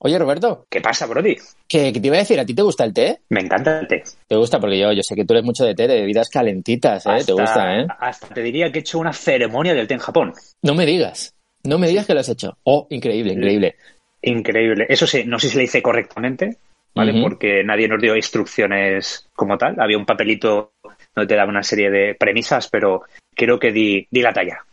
Oye, Roberto. ¿Qué pasa, Brody? ¿Qué, te iba a decir? ¿A ti te gusta el té? Me encanta el té. ¿Te gusta? Porque yo, yo sé que tú eres mucho de té, de bebidas calentitas, ¿eh? te gusta, ¿eh? Hasta te diría que he hecho una ceremonia del té en Japón. No me digas. No me digas que lo has hecho. Oh, increíble, increíble. Increíble. Eso sí, no sé si le hice correctamente, ¿vale? Porque nadie nos dio instrucciones como tal. Había un papelito donde te daba una serie de premisas, pero creo que di, di la talla.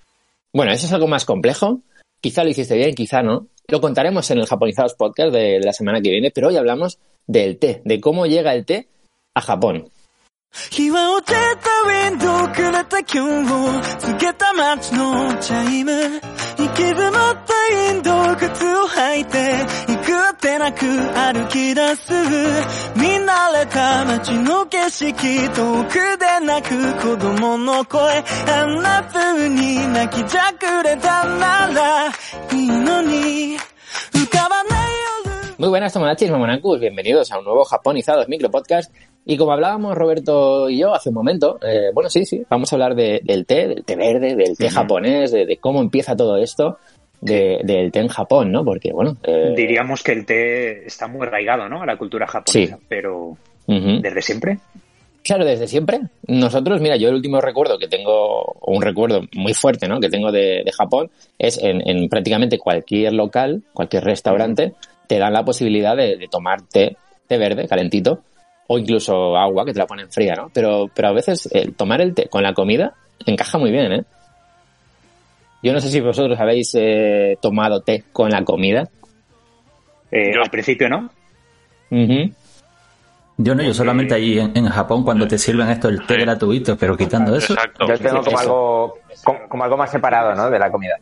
Bueno, eso es algo más complejo. Quizá lo hiciste bien, quizá no. Lo contaremos en el Japonizados Podcast de, la semana que viene, pero hoy hablamos del té, de cómo llega el té a Japón. 日は落ちたウィンドウくれた今日を告げた街のチャイム。息詰まったインド靴を履いて行くあてなく歩き出す。見慣れた街の景色遠くで泣く子供の声あんな風に泣きじゃくれたならいいのに。Muy buenas Tomodachis, Mamonacus, bienvenidos a un nuevo Japonizados Micro Podcast. Y como hablábamos Roberto y yo hace un momento, eh, bueno, sí, sí, vamos a hablar del té, del té verde, del té japonés, de, cómo empieza todo esto del té en Japón, ¿no? Porque, bueno... Eh, Diríamos que el té está muy arraigado, ¿no? A la cultura japonesa, pero ¿desde siempre? Claro, desde siempre. Nosotros, mira, yo el último recuerdo que tengo, o un recuerdo muy fuerte, ¿no? Que tengo de, Japón, es en, prácticamente cualquier local, cualquier restaurante, te dan la posibilidad de, tomar té, té verde, calentito, o incluso agua, que te la ponen fría, ¿no? Pero, pero a veces el tomar el té con la comida encaja muy bien, ¿eh? Yo no sé si vosotros habéis eh, tomado té con la comida. Eh, al principio, ¿no? Yo no, yo solamente ahí en, Japón cuando te sirven esto el té gratuito, pero quitando eso. Yo tengo como algo, como, algo más separado, ¿no? De la comida.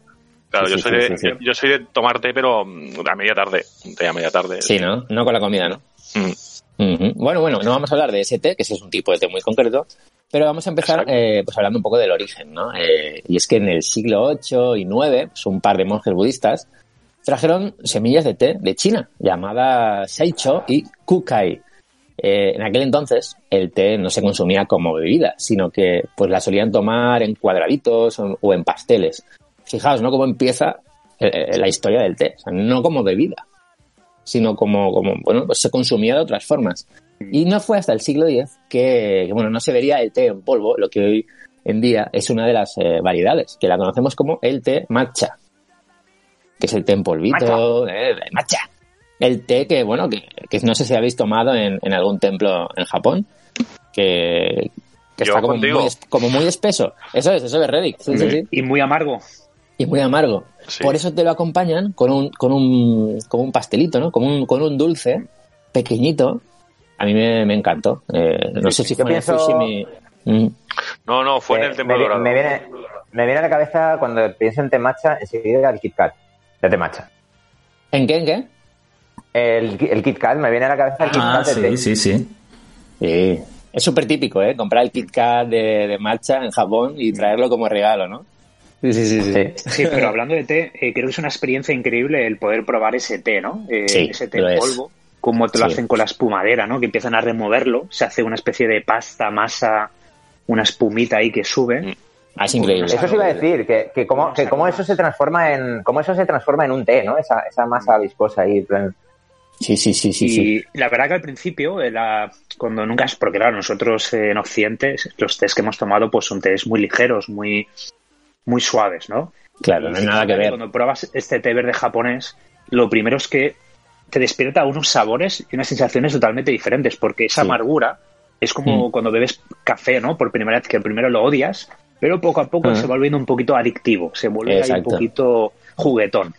Claro, yo, soy de, yo, soy de tomar té, pero mm, a media tarde. Té a media tarde. Sí, ¿no? No con la comida, ¿no? Mm. Bueno, bueno, no vamos a hablar de ese té, que ese es un tipo de té muy concreto, pero vamos a empezar eh, pues hablando un poco del origen, ¿no? Eh, y es que en el siglo VIII y IX, pues un par de monjes budistas trajeron semillas de té de China, llamadas Saicho y Kukai, eh, en aquel entonces el té no se consumía como bebida, sino que pues la solían tomar en cuadraditos o, en pasteles. Fijaos, ¿no? Cómo empieza eh, eh, la historia del té, o sea, no como bebida, sino como, como bueno, pues se consumía de otras formas. Y no fue hasta el siglo X que, bueno, no se vería el té en polvo, lo que hoy en día es una de las variedades, que la conocemos como el té matcha, que es el té en polvito, matcha el té que, bueno, que, no sé si habéis tomado en, algún templo en Japón, que, está como muy, espeso. Eso es, eso es Reddick. Y muy amargo. Y muy amargo. Por eso te lo acompañan con un, con un, con un pastelito, ¿no? Con un, con un dulce pequeñito. A mí me, encantó. Eh, no sé si fue en mm. No, no, fue en el templo me, Me viene, me viene a la cabeza cuando pienso en temacha, enseguida el Kit Kat de temacha. ¿En qué, en qué? El, el Kit Kat, me viene a la cabeza el Kit ah, sí, sí, sí, Es súper típico, ¿eh? Comprar el Kit Kat de, de marcha en Japón y traerlo como regalo, ¿no? Sí, sí, sí. Sí, pero hablando de té, eh, creo que es una experiencia increíble el poder probar ese té, ¿no? Eh, ese té en polvo, como te lo hacen con la espumadera, ¿no? Que empiezan a removerlo, se hace una especie de pasta, masa, una espumita ahí que sube. Mm. Ah, es increíble. Eso sí iba a decir, que, que cómo, que cómo eso se transforma en, cómo eso se transforma en un té, ¿no? Esa, esa masa viscosa ahí. Sí, sí, sí, sí. Y la verdad que al principio, cuando nunca, porque claro, nosotros en Occidente, los tés que hemos tomado pues son tés muy ligeros, muy, muy suaves, ¿no? Claro, no hay nada que ver. Cuando pruebas este té verde japonés, lo primero es que te despierta unos sabores y unas sensaciones totalmente diferentes, porque esa amargura es como mm. cuando bebes café, ¿no? Por primera vez, que primero lo odias, pero poco a poco se va volviendo un poquito adictivo, se vuelve un poquito juguetón.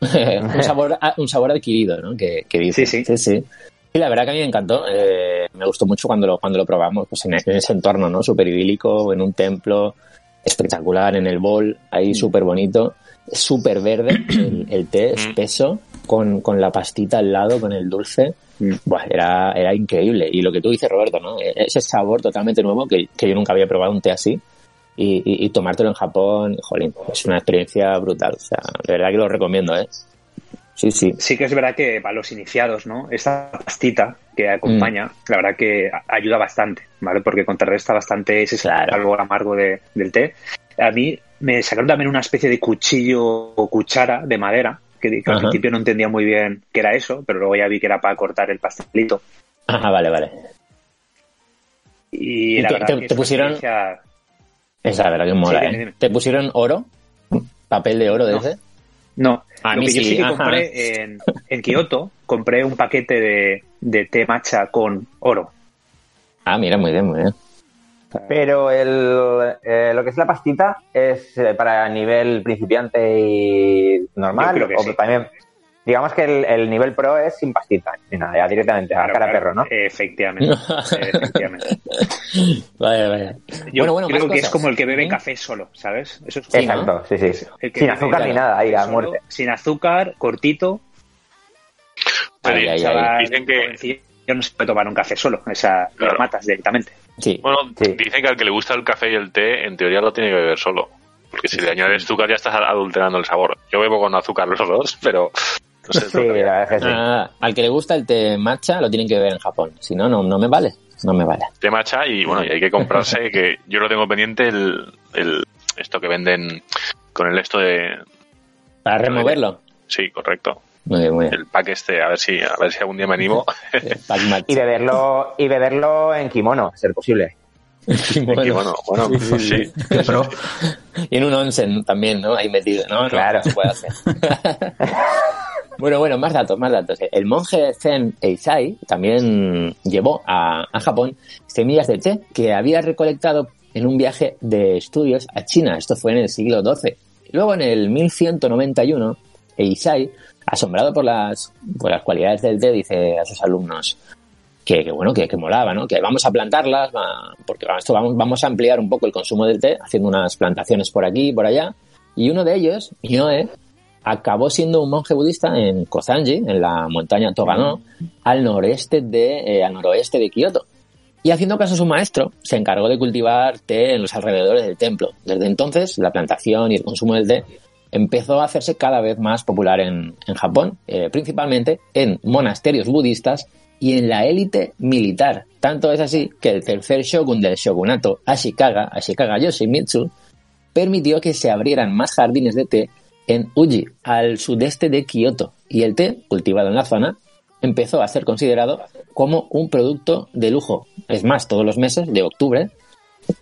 un, sabor, un sabor adquirido, ¿no? Que, dice. Sí, sí. sí, Y la verdad que a mí me encantó. Eh, me gustó mucho cuando lo, cuando lo probamos, pues en, ese entorno, ¿no? Súper idílico, en un templo, espectacular, en el bol, ahí mm. súper bonito. Súper verde, el, té mm. espeso, con, con la pastita al lado, con el dulce. Mm. era, era increíble. Y lo que tú dices, Roberto, ¿no? E-, ese sabor totalmente nuevo que, que yo nunca había probado un té así y, tomártelo en Japón, jolín, es una experiencia brutal. O sea, de verdad que lo recomiendo, ¿eh? Sí, sí. Sí que es verdad que para los iniciados, ¿no? Esta pastita que acompaña, mm. la verdad que ayuda bastante, ¿vale? Porque contrarresta bastante ese algo amargo del té. A mí me sacaron también una especie de cuchillo o cuchara de madera que, al principio no entendía muy bien qué era eso, pero luego ya vi que era para cortar el pastelito. Ah, vale, vale. Y, la te, verdad te- que te pusieron- experiencia- Esa, la verdad que mola, Sí, ¿eh? dime, dime. ¿Te pusieron oro? ¿Papel de oro de No. ese? No, A lo mí que yo sí, sí que ajá. compré en, en Kioto, compré un paquete de, de té matcha con oro. Ah, mira, muy bien, muy bien. Pero el, eh, lo que es la pastita es eh, para nivel principiante y normal. Yo creo que o sí. también, digamos que el, el nivel pro es sin pastita, ni nada, ya directamente a Claro, cara a claro, perro, ¿no? Efectivamente. efectivamente. Vaya, vaya. Yo bueno, bueno, creo que es como el que bebe ¿Sí? café solo, ¿sabes? Eso es Sí, ¿no? Exacto, sí, sí. El que Sin azúcar ni nada, ahí a muerte. Sin azúcar, cortito. Ay, ay, ay. Dicen que- jovencillo, no se puede tomar un café solo, esa Claro. lo matas directamente. Sí. Bueno, Sí. dicen que al que le gusta el café y el té, en teoría lo tiene que beber solo. Porque si le añades azúcar ya estás adulterando el sabor. Yo bebo con azúcar los dos, pero no sé. Sí, la verdad es que sí. Ah, al que le gusta el té matcha lo tienen que ver en Japón. Si no, no, no me vale. No me vale. té matcha y bueno, y hay que comprarse, que yo lo tengo pendiente, el, el esto que venden con el esto de... Para removerlo. Sí, correcto. Muy bien, muy bien. El pack este, a ver si, a ver si algún día me animo. Y beberlo, y beberlo en kimono, a ser posible. Y bueno, bueno, pues sí. Qué pro. Y en un onsen también, ¿no? Ahí metido, ¿no? No, Claro. no se puede hacer. bueno, bueno, más datos, más datos. El monje Zen Eisai también llevó a, Japón semillas de té que había recolectado en un viaje de estudios a China. Esto fue en el siglo XII. Luego, en el 1191, Eisai, asombrado por las, por las cualidades del té, dice a sus alumnos, que, bueno, que, molaba, ¿no? Que vamos a plantarlas, porque esto vamos, vamos a ampliar un poco el consumo del té, haciendo unas plantaciones por aquí y por allá. Y uno de ellos, Mioe, acabó siendo un monje budista en Kozanji, en la montaña Togano, al noreste de, eh, al noroeste de Kioto. Y haciendo caso a su maestro, se encargó de cultivar té en los alrededores del templo. Desde entonces, la plantación y el consumo del té empezó a hacerse cada vez más popular en, en Japón, eh, principalmente en monasterios budistas y en la élite militar. Tanto es así que el tercer shogun del shogunato, Ashikaga, Ashikaga Yoshimitsu, permitió que se abrieran más jardines de té en Uji, al sudeste de Kioto, y el té, cultivado en la zona, empezó a ser considerado como un producto de lujo. Es más, todos los meses de octubre,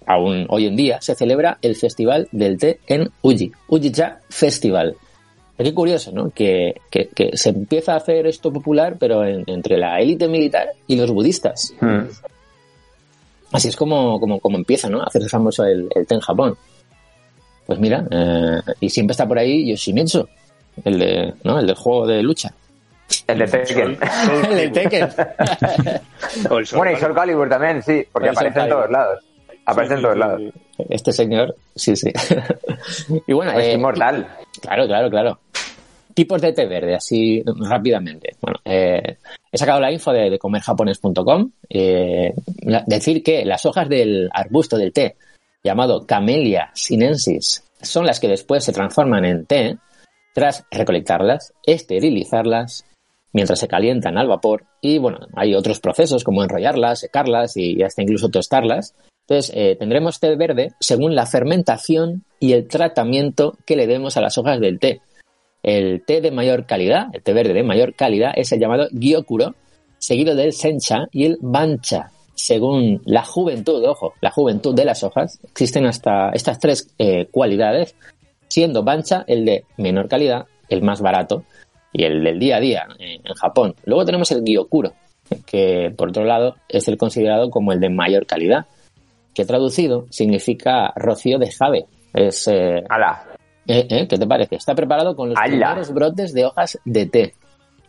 aún hoy en día, se celebra el Festival del Té en Uji, Ujicha Festival. Qué curioso, ¿no? Que, que- que se empieza a hacer esto popular, pero en- entre la élite militar y los budistas. Mm. Así es como, como, como empieza, ¿no? A hacerse famoso el, el té en Japón. Pues mira, eh, y siempre está por ahí Yoshimitsu, el, de, ¿no? el del juego de lucha. El de Tekken. el del Tekken. O el sol, Bueno, y. Soul Calibur también, sí, porque aparece en todos lados. Aparece en todos lados. Este señor, sí, sí. y bueno, Es eh, inmortal. Claro, claro, claro. Tipos de té verde, así rápidamente. Bueno, eh, he sacado la info de, de comerjapones.com. Eh, decir que las hojas del arbusto del té, llamado Camellia sinensis, son las que después se transforman en té tras recolectarlas, esterilizarlas, mientras se calientan al vapor. Y bueno, hay otros procesos como enrollarlas, secarlas y hasta incluso tostarlas. Entonces, eh, tendremos té verde según la fermentación y el tratamiento que le demos a las hojas del té. El té de mayor calidad, el té verde de mayor calidad, es el llamado Gyokuro, seguido del Sencha y el Bancha. Según la juventud, ojo, la juventud de las hojas, existen hasta estas tres eh, cualidades, siendo Bancha el de menor calidad, el más barato, y el del día a día eh, en Japón. Luego tenemos el Gyokuro, que por otro lado es el considerado como el de mayor calidad, que traducido significa rocío de jave. Es, eh, Ala. eh, eh, ¿Qué te parece? Está preparado con los primeros brotes de hojas de té.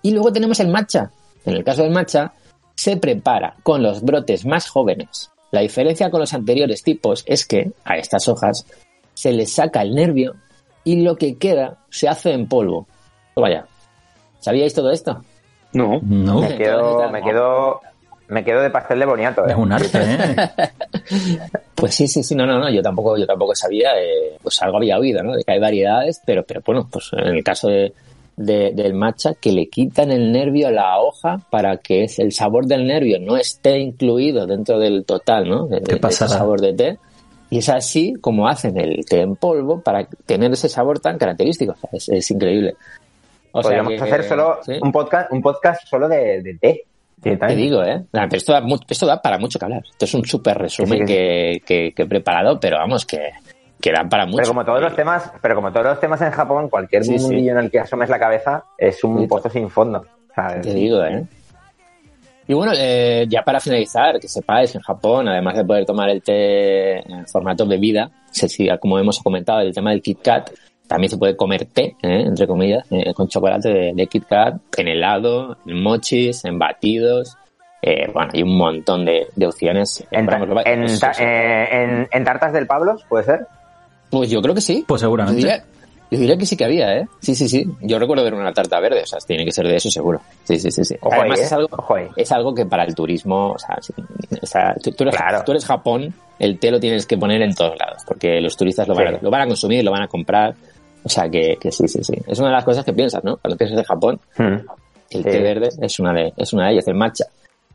Y luego tenemos el matcha. En el caso del matcha, se prepara con los brotes más jóvenes. La diferencia con los anteriores tipos es que a estas hojas se les saca el nervio y lo que queda se hace en polvo. Vaya, ¿sabíais todo esto? No. No, Me quedo, me quedo, me quedo de pastel de boniato, es ¿eh? un arte, ¿eh? Pues sí, sí, sí, no, no, no, yo tampoco, yo tampoco sabía, eh, pues algo había oído, ¿no? De que hay variedades, pero, pero bueno, pues en el caso de, de- del matcha, que le quitan el nervio a la hoja para que el sabor del nervio no esté incluido dentro del total, ¿no? De, de- de ese pasada. sabor de té. Y es así como hacen el té en polvo para tener ese sabor tan característico. O sea, es, es increíble. O sea Podríamos que- hacer solo sí. un podcast, un podcast solo de, de té. Te digo, ¿eh? Nah, pero esto da, mu- esto da para mucho que hablar. Esto es un súper resumen Sí, sí, que, que- que he preparado, pero vamos, que, que da para mucho. Pero como todos los temas, pero como todos los temas en Japón, cualquier Sí, sí. mundillo en el que asomes la cabeza es un pozo sin fondo. ¿sabes? Te digo, ¿eh? Y bueno, eh, ya para finalizar, que sepáis en Japón, además de poder tomar el té en formato bebida, como hemos comentado, el tema del Kit Kat, también se puede comer té, ¿eh? entre comillas, eh, con chocolate de, de Kit Kat, en helado, en mochis, en batidos. Eh, bueno, hay un montón de, de opciones. En, ta- en eh, en- en tartas del Pablos, ¿puede ser? Pues yo creo que sí. Pues Yo seguramente. diría, yo diría que sí que había, ¿eh? Sí, sí, sí. Yo recuerdo ver una tarta verde, o sea, tiene que ser de eso seguro. Sí, sí, sí. sí. Ojo Además, ahí, ¿eh? es, algo, Ojo ahí. es algo que para el turismo, o sea, sí, o sea, tú, tú eres, Claro. tú eres Japón, el té lo tienes que poner en todos lados, porque los turistas lo van, a, lo van a consumir, lo van a comprar. O sea, que, que sí, sí, sí. Es una de las cosas que piensas, ¿no? Cuando piensas en Japón, Hmm. el Sí. té verde es una de, es una de ellas, el matcha.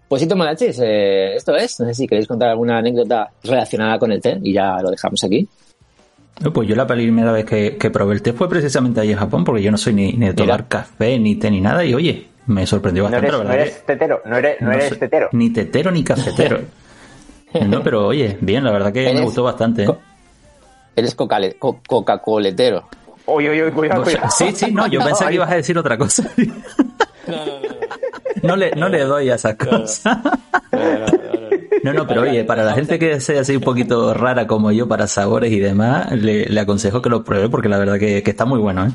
Pues sí, Tomodachis, eh, esto es. No sé si queréis contar alguna anécdota relacionada con el té y ya lo dejamos aquí. Eh, Pues yo la primera vez que, que probé el té fue precisamente allí en Japón, porque yo no soy ni, ni de tomar Mira. café, ni té, ni nada, y oye, me sorprendió No bastante, eres, la no eres tetero, no eres, no eres tetero. Ni tetero ni cafetero. no, pero oye, bien, la verdad que me Eres gustó bastante. ¿eh? co- Eres co- Coca-Coletero. Uy, uy, cuidado, cuidado. sí, sí, no, yo pensé que ibas a decir otra cosa. No le, no le doy a esas cosas. No, no, pero oye, para la gente que sea así un poquito rara como yo para sabores y demás, le, le aconsejo que lo pruebe porque la verdad que, que está muy bueno, ¿eh?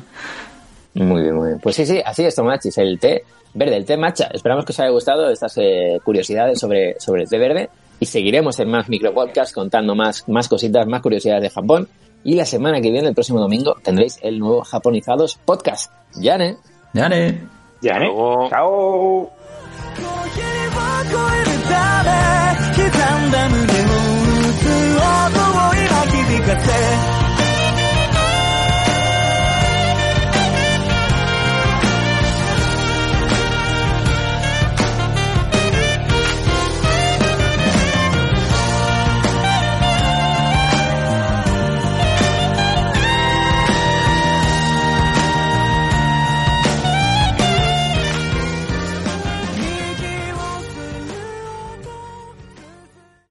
Muy bien, muy bien. Pues sí, sí, así es, Tomachis, el té verde, el té matcha. Esperamos que os haya gustado estas eh, curiosidades sobre, sobre el té verde y seguiremos en más micropodcasts contando más, más cositas, más curiosidades de Japón. Y la semana que viene, el próximo domingo, tendréis el nuevo Japonizados podcast. Yane. Ya. Ya, ¿eh? Luego, Chao. んだ胸を打つ音を今響かせ